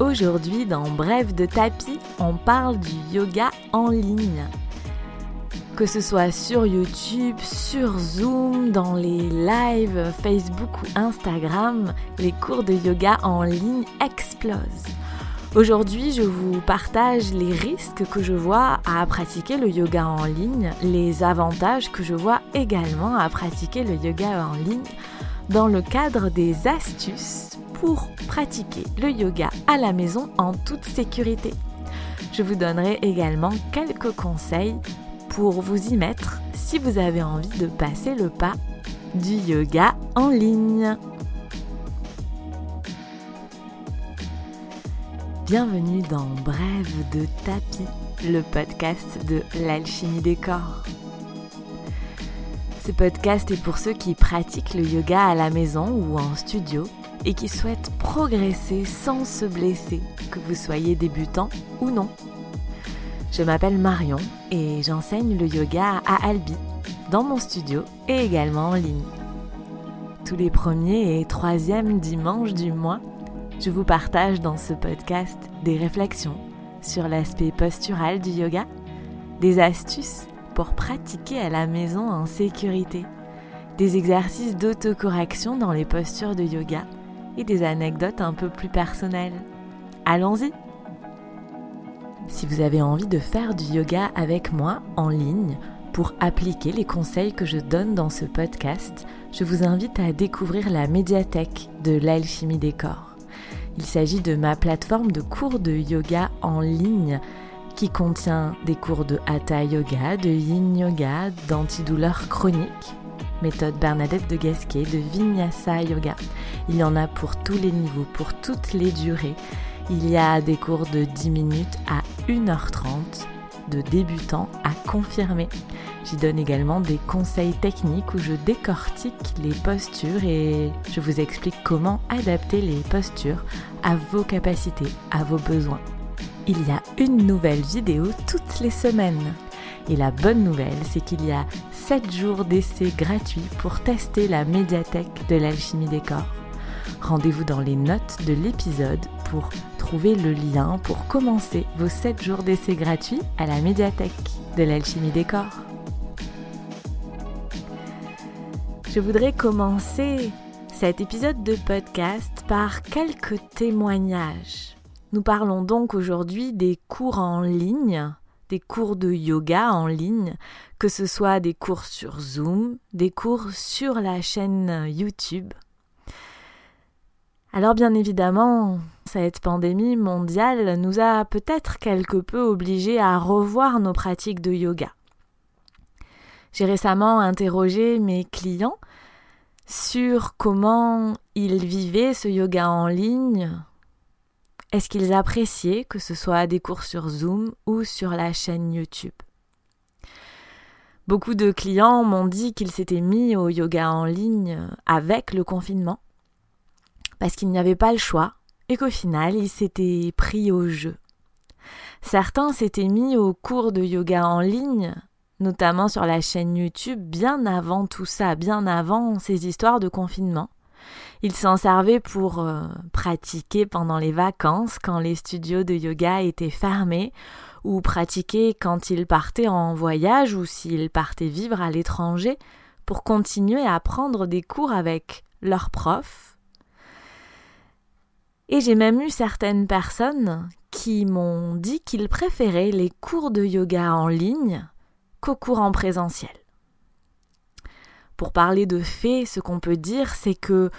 Aujourd'hui, dans Bref de tapis, on parle du yoga en ligne. Que ce soit sur YouTube, sur Zoom, dans les lives Facebook ou Instagram, les cours de yoga en ligne explosent. Aujourd'hui, je vous partage les risques que je vois à pratiquer le yoga en ligne, les avantages que je vois également à pratiquer le yoga en ligne dans le cadre des astuces pour pratiquer le yoga à la maison en toute sécurité. Je vous donnerai également quelques conseils pour vous y mettre si vous avez envie de passer le pas du yoga en ligne. Bienvenue dans Brève de tapis, le podcast de l'alchimie des corps. Ce podcast est pour ceux qui pratiquent le yoga à la maison ou en studio et qui souhaitent progresser sans se blesser, que vous soyez débutant ou non. Je m'appelle Marion et j'enseigne le yoga à Albi, dans mon studio et également en ligne. Tous les premiers et troisièmes dimanches du mois, je vous partage dans ce podcast des réflexions sur l'aspect postural du yoga, des astuces pour pratiquer à la maison en sécurité, des exercices d'autocorrection dans les postures de yoga des anecdotes un peu plus personnelles. Allons-y Si vous avez envie de faire du yoga avec moi en ligne pour appliquer les conseils que je donne dans ce podcast, je vous invite à découvrir la médiathèque de l'alchimie des corps. Il s'agit de ma plateforme de cours de yoga en ligne qui contient des cours de hatha yoga, de yin yoga, d'antidouleur chronique, méthode Bernadette de Gasquet, de Vinyasa Yoga. Il y en a pour tous les niveaux, pour toutes les durées. Il y a des cours de 10 minutes à 1h30, de débutants à confirmés. J'y donne également des conseils techniques où je décortique les postures et je vous explique comment adapter les postures à vos capacités, à vos besoins. Il y a une nouvelle vidéo toutes les semaines. Et la bonne nouvelle, c'est qu'il y a 7 jours d'essai gratuits pour tester la médiathèque de l'alchimie des corps. Rendez-vous dans les notes de l'épisode pour trouver le lien pour commencer vos 7 jours d'essai gratuits à la médiathèque de l'alchimie des corps. Je voudrais commencer cet épisode de podcast par quelques témoignages. Nous parlons donc aujourd'hui des cours en ligne des cours de yoga en ligne, que ce soit des cours sur Zoom, des cours sur la chaîne YouTube. Alors bien évidemment, cette pandémie mondiale nous a peut-être quelque peu obligés à revoir nos pratiques de yoga. J'ai récemment interrogé mes clients sur comment ils vivaient ce yoga en ligne, est-ce qu'ils appréciaient que ce soit des cours sur Zoom ou sur la chaîne YouTube? Beaucoup de clients m'ont dit qu'ils s'étaient mis au yoga en ligne avec le confinement parce qu'ils n'y avaient pas le choix et qu'au final ils s'étaient pris au jeu. Certains s'étaient mis au cours de yoga en ligne, notamment sur la chaîne YouTube, bien avant tout ça, bien avant ces histoires de confinement. Il s'en servait pour euh, pratiquer pendant les vacances quand les studios de yoga étaient fermés ou pratiquer quand ils partaient en voyage ou s'ils partaient vivre à l'étranger pour continuer à prendre des cours avec leurs profs. Et j'ai même eu certaines personnes qui m'ont dit qu'ils préféraient les cours de yoga en ligne qu'aux cours en présentiel. Pour parler de faits, ce qu'on peut dire, c'est que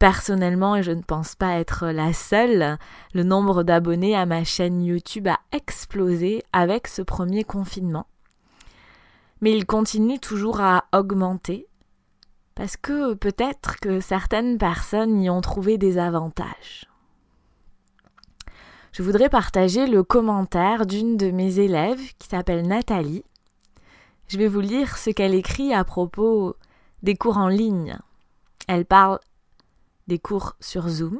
Personnellement, et je ne pense pas être la seule, le nombre d'abonnés à ma chaîne YouTube a explosé avec ce premier confinement. Mais il continue toujours à augmenter parce que peut-être que certaines personnes y ont trouvé des avantages. Je voudrais partager le commentaire d'une de mes élèves qui s'appelle Nathalie. Je vais vous lire ce qu'elle écrit à propos des cours en ligne. Elle parle des cours sur Zoom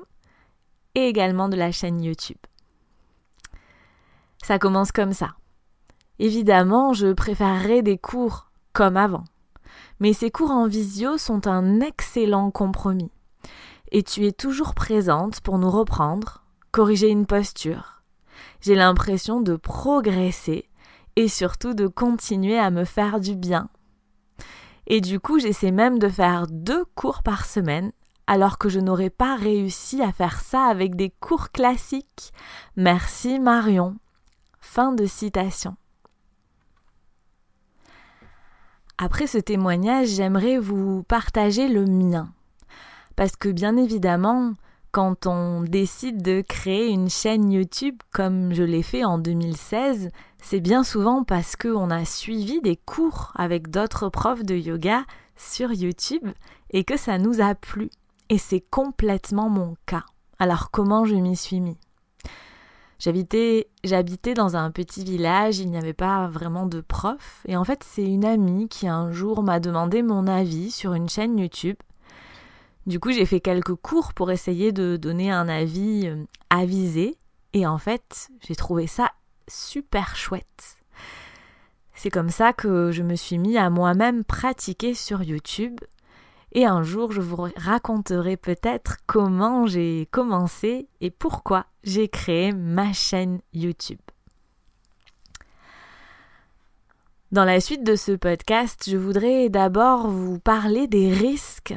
et également de la chaîne YouTube. Ça commence comme ça. Évidemment, je préférerais des cours comme avant. Mais ces cours en visio sont un excellent compromis. Et tu es toujours présente pour nous reprendre corriger une posture. J'ai l'impression de progresser et surtout de continuer à me faire du bien. Et du coup, j'essaie même de faire deux cours par semaine, alors que je n'aurais pas réussi à faire ça avec des cours classiques. Merci Marion. Fin de citation. Après ce témoignage, j'aimerais vous partager le mien. Parce que bien évidemment, quand on décide de créer une chaîne YouTube comme je l'ai fait en 2016, c'est bien souvent parce qu'on a suivi des cours avec d'autres profs de yoga sur YouTube et que ça nous a plu. Et c'est complètement mon cas. Alors comment je m'y suis mis? J'habitais, dans un petit village, il n'y avait pas vraiment de prof, et en fait c'est une amie qui un jour m'a demandé mon avis sur une chaîne YouTube. Du coup j'ai fait quelques cours pour essayer de donner un avis euh, avisé, et en fait j'ai trouvé ça super chouette. C'est comme ça que je me suis mis à moi-même pratiquer sur YouTube. Et un jour, je vous raconterai peut-être comment j'ai commencé et pourquoi j'ai créé ma chaîne YouTube. Dans la suite de ce podcast, je voudrais d'abord vous parler des risques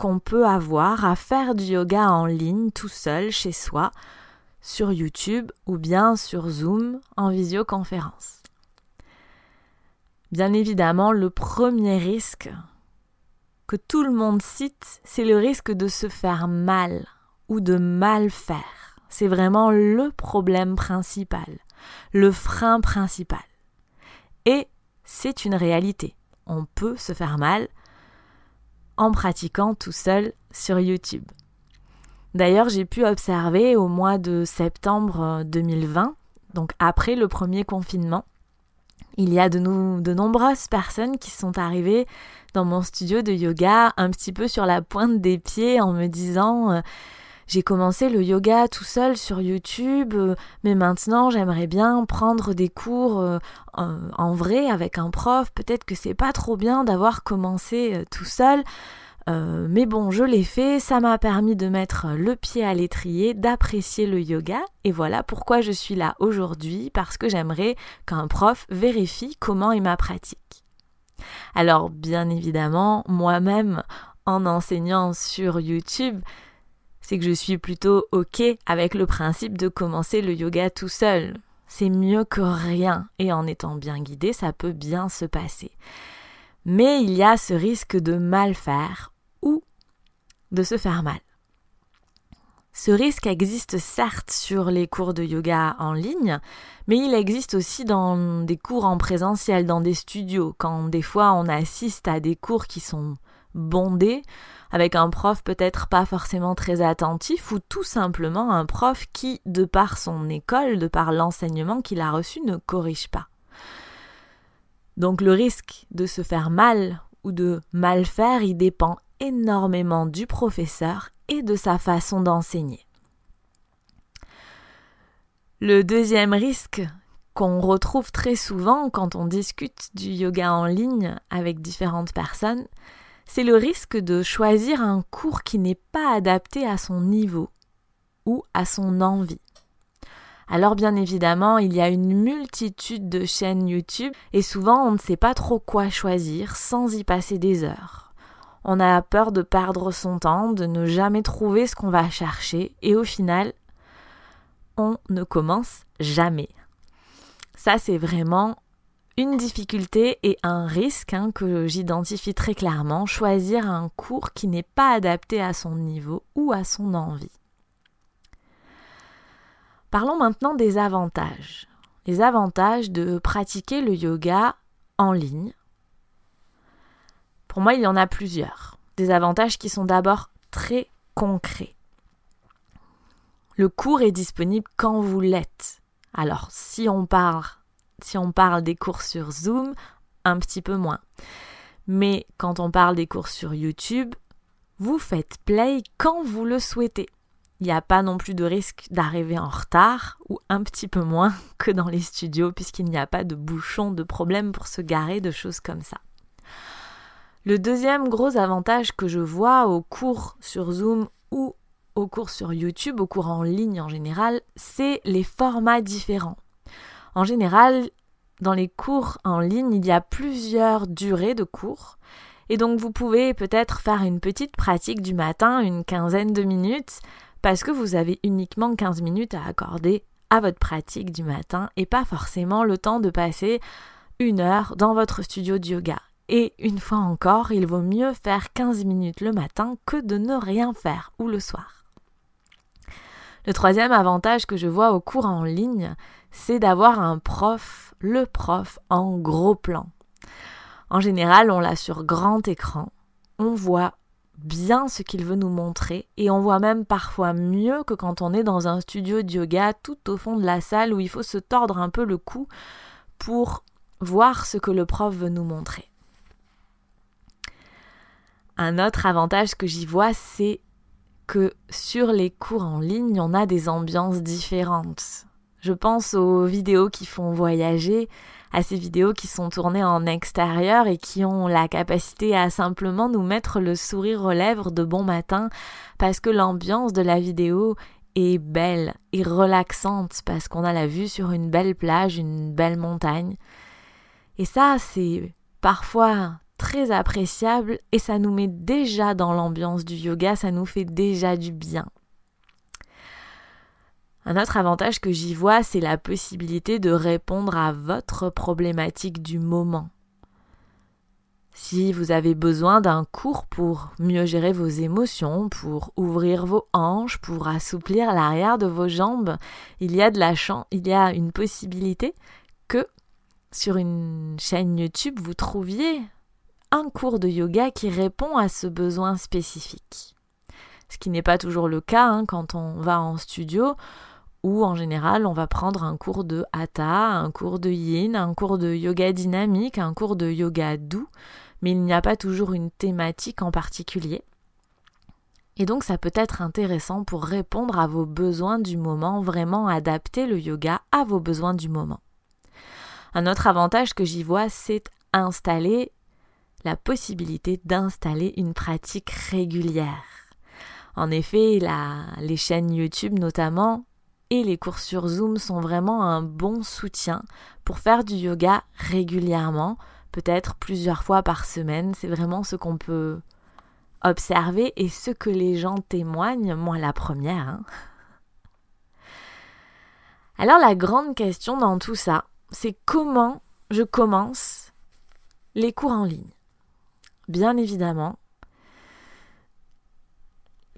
qu'on peut avoir à faire du yoga en ligne tout seul chez soi sur YouTube ou bien sur Zoom en visioconférence. Bien évidemment, le premier risque que tout le monde cite, c'est le risque de se faire mal ou de mal faire. C'est vraiment le problème principal, le frein principal. Et c'est une réalité. On peut se faire mal en pratiquant tout seul sur YouTube. D'ailleurs, j'ai pu observer au mois de septembre 2020, euh, donc après le premier confinement, il y a de, nous, de nombreuses personnes qui sont arrivées dans mon studio de yoga un petit peu sur la pointe des pieds en me disant euh, j'ai commencé le yoga tout seul sur YouTube, euh, mais maintenant j'aimerais bien prendre des cours en vrai avec un prof. Peut-être que c'est pas trop bien d'avoir commencé tout seul. Euh, mais bon, je l'ai fait, ça m'a permis de mettre le pied à l'étrier, d'apprécier le yoga, et voilà pourquoi je suis là aujourd'hui, parce que j'aimerais qu'un prof vérifie comment est ma pratique. Alors, bien évidemment, moi-même, en enseignant sur YouTube, c'est que je suis plutôt OK avec le principe de commencer le yoga tout seul. C'est mieux que rien, et en étant bien guidé, ça peut bien se passer. Mais il y a ce risque de mal faire ou de se faire mal. Ce risque existe certes sur les cours de yoga en ligne, mais il existe aussi dans des cours en présentiel, dans des studios, quand des fois on assiste à des cours qui sont bondés, avec un prof peut-être pas forcément très attentif, ou tout simplement un prof qui, de par son école, de par l'enseignement qu'il a reçu, ne corrige pas. Donc le risque de se faire mal ou de mal faire, il dépend énormément du professeur et de sa façon d'enseigner. Le deuxième risque qu'on retrouve très souvent quand on discute du yoga en ligne avec différentes personnes, c'est le risque de choisir un cours qui n'est pas adapté à son niveau ou à son envie. Alors bien évidemment, il y a une multitude de chaînes YouTube et souvent on ne sait pas trop quoi choisir sans y passer des heures. On a peur de perdre son temps, de ne jamais trouver ce qu'on va chercher et au final, on ne commence jamais. Ça c'est vraiment une difficulté et un risque hein, que j'identifie très clairement, choisir un cours qui n'est pas adapté à son niveau ou à son envie. Parlons maintenant des avantages. Les avantages de pratiquer le yoga en ligne. Pour moi, il y en a plusieurs. Des avantages qui sont d'abord très concrets. Le cours est disponible quand vous l'êtes. Alors, si on parle, si on parle des cours sur Zoom, un petit peu moins. Mais quand on parle des cours sur YouTube, vous faites play quand vous le souhaitez. Il n'y a pas non plus de risque d'arriver en retard, ou un petit peu moins que dans les studios, puisqu'il n'y a pas de bouchons, de problèmes pour se garer, de choses comme ça. Le deuxième gros avantage que je vois au cours sur Zoom ou aux cours sur YouTube, aux cours en ligne en général, c'est les formats différents. En général, dans les cours en ligne, il y a plusieurs durées de cours. Et donc vous pouvez peut-être faire une petite pratique du matin, une quinzaine de minutes, parce que vous avez uniquement 15 minutes à accorder à votre pratique du matin et pas forcément le temps de passer une heure dans votre studio de yoga. Et une fois encore, il vaut mieux faire 15 minutes le matin que de ne rien faire ou le soir. Le troisième avantage que je vois au cours en ligne, c'est d'avoir un prof, le prof en gros plan. En général, on l'a sur grand écran, on voit bien ce qu'il veut nous montrer et on voit même parfois mieux que quand on est dans un studio de yoga tout au fond de la salle où il faut se tordre un peu le cou pour voir ce que le prof veut nous montrer. Un autre avantage que j'y vois, c'est que sur les cours en ligne, on a des ambiances différentes. Je pense aux vidéos qui font voyager, à ces vidéos qui sont tournées en extérieur et qui ont la capacité à simplement nous mettre le sourire aux lèvres de bon matin parce que l'ambiance de la vidéo est belle et relaxante parce qu'on a la vue sur une belle plage, une belle montagne. Et ça, c'est parfois très appréciable et ça nous met déjà dans l'ambiance du yoga, ça nous fait déjà du bien. Un autre avantage que j'y vois, c'est la possibilité de répondre à votre problématique du moment. Si vous avez besoin d'un cours pour mieux gérer vos émotions, pour ouvrir vos hanches, pour assouplir l'arrière de vos jambes, il y a de la chance, il y a une possibilité que sur une chaîne YouTube vous trouviez un cours de yoga qui répond à ce besoin spécifique. Ce qui n'est pas toujours le cas hein, quand on va en studio, où en général on va prendre un cours de hatha, un cours de yin, un cours de yoga dynamique, un cours de yoga doux, mais il n'y a pas toujours une thématique en particulier. Et donc ça peut être intéressant pour répondre à vos besoins du moment, vraiment adapter le yoga à vos besoins du moment. Un autre avantage que j'y vois, c'est installer la possibilité d'installer une pratique régulière. En effet, les chaînes YouTube notamment et les cours sur Zoom sont vraiment un bon soutien pour faire du yoga régulièrement, peut-être plusieurs fois par semaine. C'est vraiment ce qu'on peut observer et ce que les gens témoignent, moi la première. Hein. Alors la grande question dans tout ça, c'est comment je commence les cours en ligne? Bien évidemment,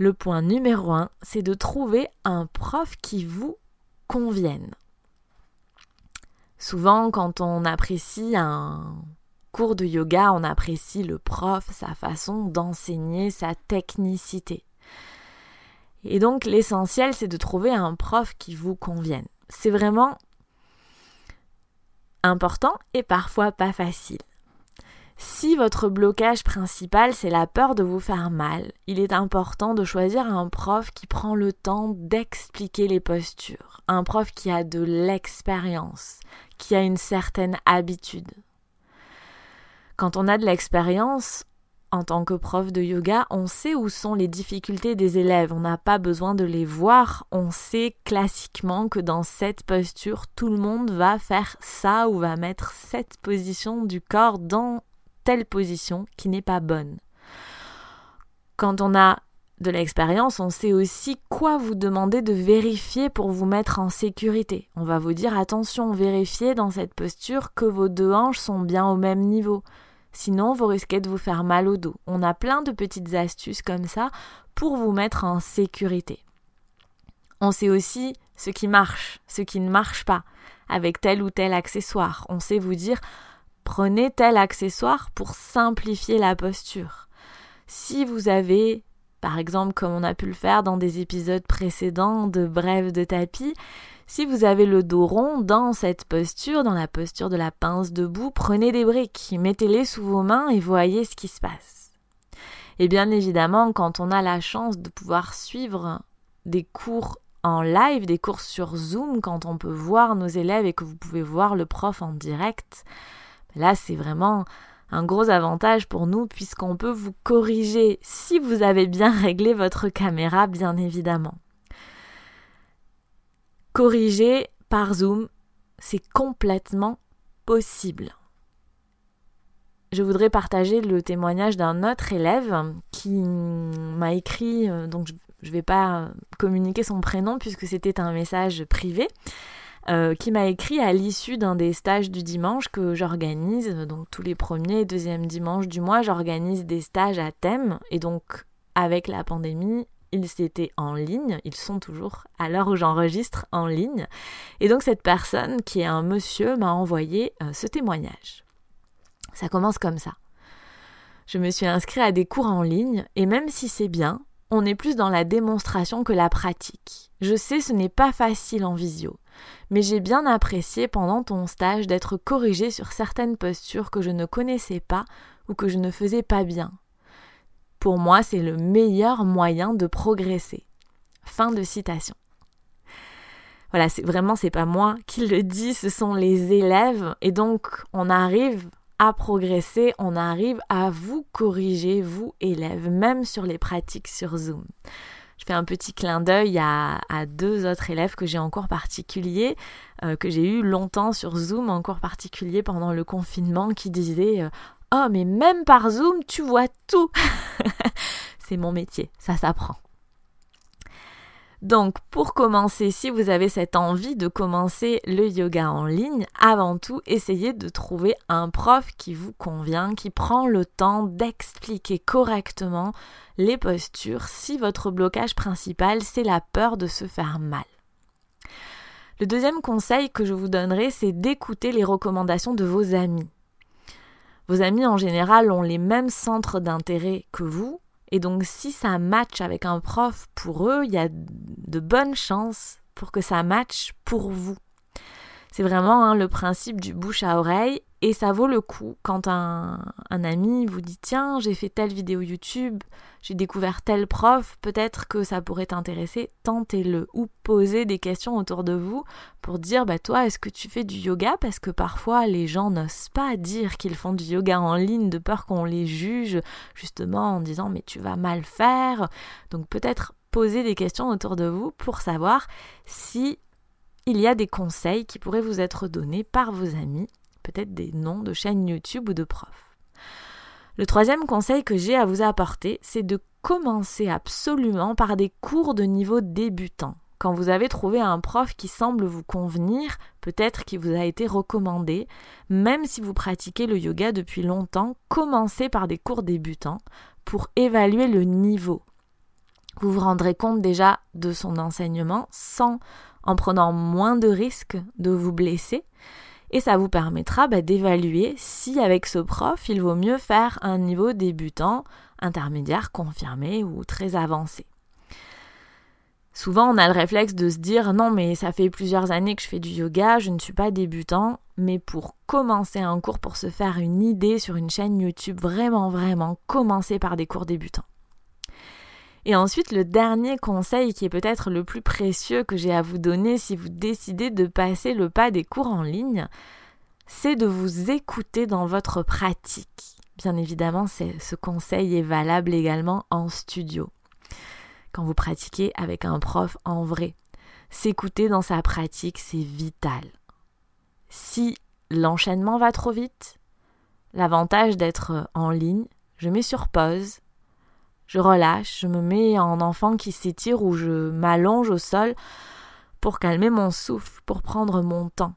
le point numéro un, c'est de trouver un prof qui vous convienne. Souvent, quand on apprécie un cours de yoga, on apprécie le prof, sa façon d'enseigner, sa technicité. Et donc, l'essentiel, c'est de trouver un prof qui vous convienne. C'est vraiment important et parfois pas facile. Si votre blocage principal c'est la peur de vous faire mal, il est important de choisir un prof qui prend le temps d'expliquer les postures, un prof qui a de l'expérience, qui a une certaine habitude. Quand on a de l'expérience, en tant que prof de yoga, on sait où sont les difficultés des élèves, on n'a pas besoin de les voir, on sait classiquement que dans cette posture, tout le monde va faire ça ou va mettre cette position du corps dans telle position qui n'est pas bonne. Quand on a de l'expérience, on sait aussi quoi vous demander de vérifier pour vous mettre en sécurité. On va vous dire attention, vérifiez dans cette posture que vos deux hanches sont bien au même niveau. Sinon, vous risquez de vous faire mal au dos. On a plein de petites astuces comme ça pour vous mettre en sécurité. On sait aussi ce qui marche, ce qui ne marche pas, avec tel ou tel accessoire. On sait vous dire Prenez tel accessoire pour simplifier la posture. Si vous avez, par exemple comme on a pu le faire dans des épisodes précédents de Brève de tapis, si vous avez le dos rond dans cette posture, dans la posture de la pince debout, prenez des briques, mettez-les sous vos mains et voyez ce qui se passe. Et bien évidemment, quand on a la chance de pouvoir suivre des cours en live, des cours sur Zoom, quand on peut voir nos élèves et que vous pouvez voir le prof en direct, Là, c'est vraiment un gros avantage pour nous puisqu'on peut vous corriger si vous avez bien réglé votre caméra, bien évidemment. Corriger par Zoom, c'est complètement possible. Je voudrais partager le témoignage d'un autre élève qui m'a écrit, euh, donc je ne vais pas communiquer son prénom puisque c'était un message privé, euh, qui m'a écrit à l'issue d'un des stages du dimanche que j'organise. Donc tous les premiers et deuxièmes dimanches du mois, j'organise des stages à thème. Et donc avec la pandémie, ils étaient en ligne, ils sont toujours à l'heure où j'enregistre en ligne. Et donc cette personne, qui est un monsieur, m'a envoyé euh, ce témoignage. Ça commence comme ça. Je me suis inscrit à des cours en ligne et même si c'est bien, on est plus dans la démonstration que la pratique. Je sais ce n'est pas facile en visio mais j'ai bien apprécié pendant ton stage d'être corrigé sur certaines postures que je ne connaissais pas ou que je ne faisais pas bien. Pour moi, c'est le meilleur moyen de progresser. Fin de citation. Voilà, c'est vraiment c'est pas moi qui le dis, ce sont les élèves et donc on arrive à progresser, on arrive à vous corriger vous élèves même sur les pratiques sur Zoom. Je fais un petit clin d'œil à, deux autres élèves que j'ai en cours particulier, euh, que j'ai eu longtemps sur Zoom, en cours particulier pendant le confinement, qui disaient euh, Oh, mais même par Zoom, tu vois tout C'est mon métier, ça s'apprend. Donc, pour commencer, si vous avez cette envie de commencer le yoga en ligne, avant tout, essayez de trouver un prof qui vous convient, qui prend le temps d'expliquer correctement les postures si votre blocage principal, c'est la peur de se faire mal. Le deuxième conseil que je vous donnerai, c'est d'écouter les recommandations de vos amis. Vos amis en général ont les mêmes centres d'intérêt que vous, et donc si ça match avec un prof pour eux, il y a de bonnes chances pour que ça matche pour vous. C'est vraiment hein, le principe du bouche à oreille et ça vaut le coup quand un, ami vous dit tiens j'ai fait telle vidéo YouTube, j'ai découvert tel prof, peut-être que ça pourrait t'intéresser, tentez-le ou posez des questions autour de vous pour dire bah toi est-ce que tu fais du yoga? Parce que parfois les gens n'osent pas dire qu'ils font du yoga en ligne de peur qu'on les juge justement en disant mais tu vas mal faire. Donc peut-être poser des questions autour de vous pour savoir si il y a des conseils qui pourraient vous être donnés par vos amis peut-être des noms de chaînes YouTube ou de profs. Le troisième conseil que j'ai à vous apporter, c'est de commencer absolument par des cours de niveau débutant. Quand vous avez trouvé un prof qui semble vous convenir, peut-être qui vous a été recommandé, même si vous pratiquez le yoga depuis longtemps, commencez par des cours débutants pour évaluer le niveau. Vous vous rendrez compte déjà de son enseignement sans en prenant moins de risques de vous blesser et ça vous permettra bah, d'évaluer si avec ce prof il vaut mieux faire un niveau débutant, intermédiaire, confirmé ou très avancé. Souvent on a le réflexe de se dire non mais ça fait plusieurs années que je fais du yoga, je ne suis pas débutant, mais pour commencer un cours, pour se faire une idée sur une chaîne YouTube, vraiment vraiment commencer par des cours débutants. Et ensuite, le dernier conseil qui est peut-être le plus précieux que j'ai à vous donner si vous décidez de passer le pas des cours en ligne, c'est de vous écouter dans votre pratique. Bien évidemment, ce conseil est valable également en studio. Quand vous pratiquez avec un prof en vrai, s'écouter dans sa pratique, c'est vital. Si l'enchaînement va trop vite, l'avantage d'être en ligne, je mets sur pause, je relâche, je me mets en enfant qui s'étire ou je m'allonge au sol pour calmer mon souffle, pour prendre mon temps.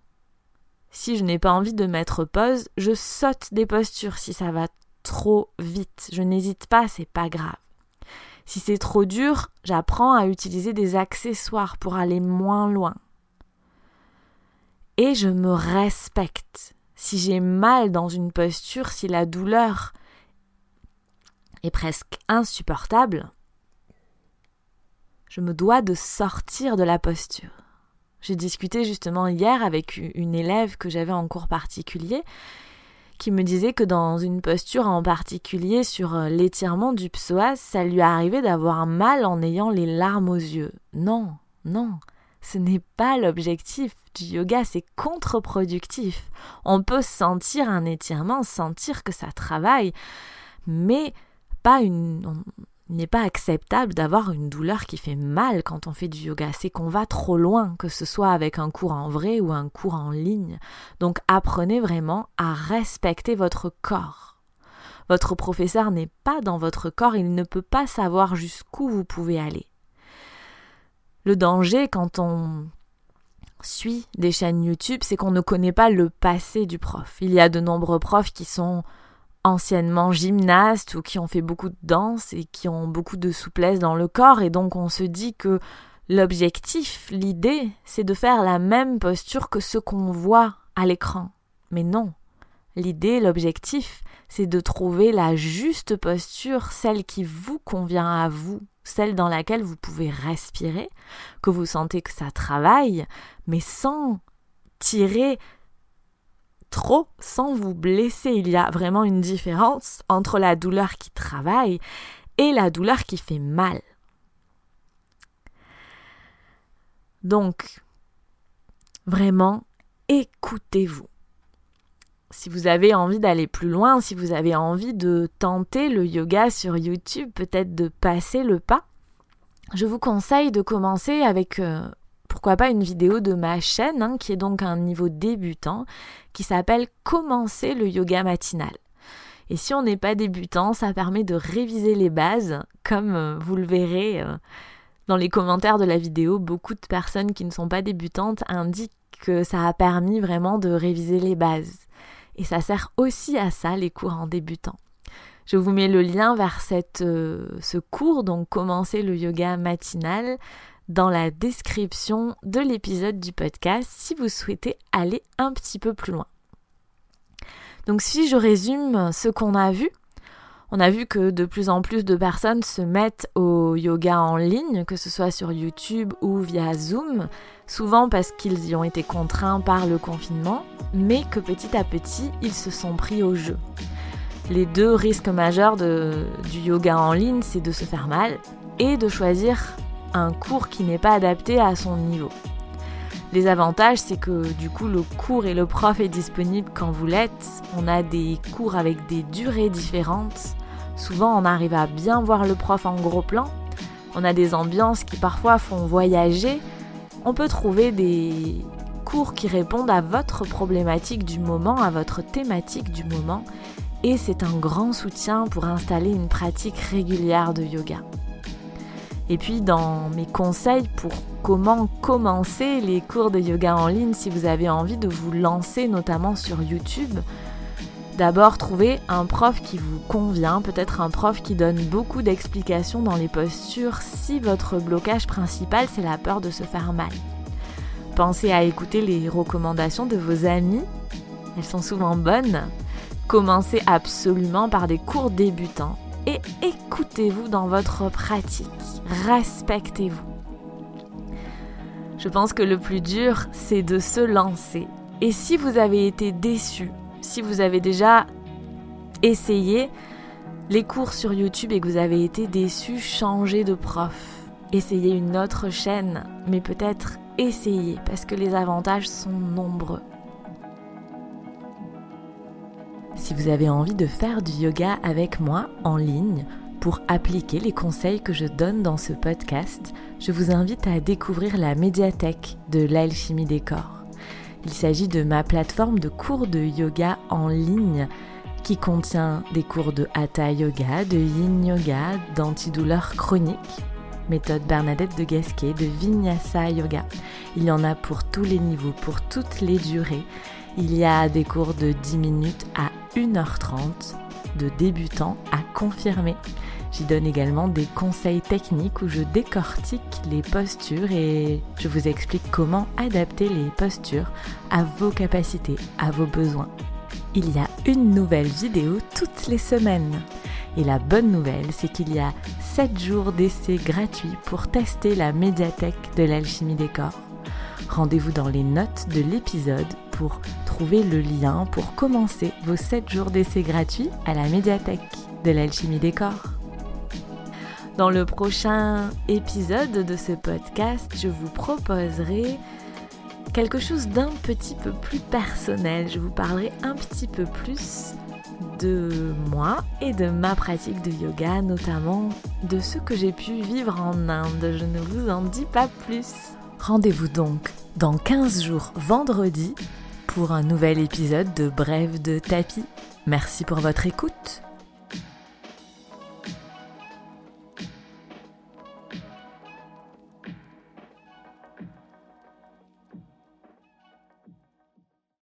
Si je n'ai pas envie de mettre pause, je saute des postures si ça va trop vite. Je n'hésite pas, c'est pas grave. Si c'est trop dur, j'apprends à utiliser des accessoires pour aller moins loin. Et je me respecte. Si j'ai mal dans une posture, si la douleur presque insupportable, je me dois de sortir de la posture. J'ai discuté justement hier avec une élève que j'avais en cours particulier qui me disait que dans une posture en particulier sur euh, l'étirement du psoas, ça lui arrivait d'avoir mal en ayant les larmes aux yeux. Non, non, Ce n'est pas l'objectif du yoga, c'est contre-productif. On peut sentir un étirement, sentir que ça travaille, mais une, n'est pas acceptable d'avoir une douleur qui fait mal quand on fait du yoga. C'est qu'on va trop loin, que ce soit avec un cours en vrai ou un cours en ligne. Donc apprenez vraiment à respecter votre corps. Votre professeur n'est pas dans votre corps, il ne peut pas savoir jusqu'où vous pouvez aller. Le danger quand on suit des chaînes YouTube, c'est qu'on ne connaît pas le passé du prof. Il y a de nombreux profs qui sont anciennement gymnastes ou qui ont fait beaucoup de danse et qui ont beaucoup de souplesse dans le corps et donc on se dit que l'objectif, l'idée, c'est de faire la même posture que ce qu'on voit à l'écran. Mais non. L'idée, l'objectif, c'est de trouver la juste posture, celle qui vous convient à vous, celle dans laquelle vous pouvez respirer, que vous sentez que ça travaille, mais sans tirer sans vous blesser. Il y a vraiment une différence entre la douleur qui travaille et la douleur qui fait mal. Donc, vraiment, écoutez-vous. Si vous avez envie d'aller plus loin, si vous avez envie de tenter le yoga sur YouTube, peut-être de passer le pas, je vous conseille de commencer avec euh, pourquoi pas une vidéo de ma chaîne, hein, qui est donc un niveau débutant, qui s'appelle Commencer le yoga matinal. Et si on n'est pas débutant, ça permet de réviser les bases, comme euh, vous le verrez euh, dans les commentaires de la vidéo, beaucoup de personnes qui ne sont pas débutantes indiquent que ça a permis vraiment de réviser les bases. Et ça sert aussi à ça, les cours en débutant. Je vous mets le lien vers euh, ce cours, donc commencer le yoga matinal, dans la description de l'épisode du podcast si vous souhaitez aller un petit peu plus loin. Donc si je résume ce qu'on a vu, on a vu que de plus en plus de personnes se mettent au yoga en ligne, que ce soit sur YouTube ou via Zoom, souvent parce qu'ils y ont été contraints par le confinement, mais que petit à petit, ils se sont pris au jeu. Les deux risques majeurs du yoga en ligne, c'est de se faire mal et de choisir un cours qui n'est pas adapté à son niveau. Les avantages, c'est que du coup, le cours et le prof est disponible quand vous l'êtes. On a des cours avec des durées différentes. Souvent, on arrive à bien voir le prof en gros plan. On a des ambiances qui parfois font voyager. On peut trouver des cours qui répondent à votre problématique du moment, à votre thématique du moment. Et c'est un grand soutien pour installer une pratique régulière de yoga. Et puis dans mes conseils pour comment commencer les cours de yoga en ligne si vous avez envie de vous lancer notamment sur YouTube, d'abord trouvez un prof qui vous convient, peut-être un prof qui donne beaucoup d'explications dans les postures si votre blocage principal c'est la peur de se faire mal. Pensez à écouter les recommandations de vos amis, elles sont souvent bonnes. Commencez absolument par des cours débutants et écoutez-vous dans votre pratique. Respectez-vous. Je pense que le plus dur, c'est de se lancer. Et si vous avez été déçu, si vous avez déjà essayé les cours sur YouTube et que vous avez été déçu, changez de prof. Essayez une autre chaîne, mais peut-être essayez parce que les avantages sont nombreux. Si vous avez envie de faire du yoga avec moi en ligne, pour appliquer les conseils que je donne dans ce podcast, je vous invite à découvrir la médiathèque de l'alchimie des corps. Il s'agit de ma plateforme de cours de yoga en ligne qui contient des cours de hatha yoga, de yin yoga, d'antidouleur chronique, méthode Bernadette de Gasquet, de vinyasa yoga. Il y en a pour tous les niveaux, pour toutes les durées. Il y a des cours de 10 minutes à 1h30 de débutants à confirmer. J'y donne également des conseils techniques où je décortique les postures et je vous explique comment adapter les postures à vos capacités, à vos besoins. Il y a une nouvelle vidéo toutes les semaines. Et la bonne nouvelle, c'est qu'il y a 7 jours d'essai gratuits pour tester la médiathèque de l'alchimie des corps. Rendez-vous dans les notes de l'épisode pour le lien pour commencer vos 7 jours d'essai gratuits à la médiathèque de l'alchimie des corps. Dans le prochain épisode de ce podcast, je vous proposerai quelque chose d'un petit peu plus personnel. Je vous parlerai un petit peu plus de moi et de ma pratique de yoga, notamment de ce que j'ai pu vivre en Inde. Je ne vous en dis pas plus. Rendez-vous donc dans 15 jours vendredi pour un nouvel épisode de Brève de tapis. Merci pour votre écoute.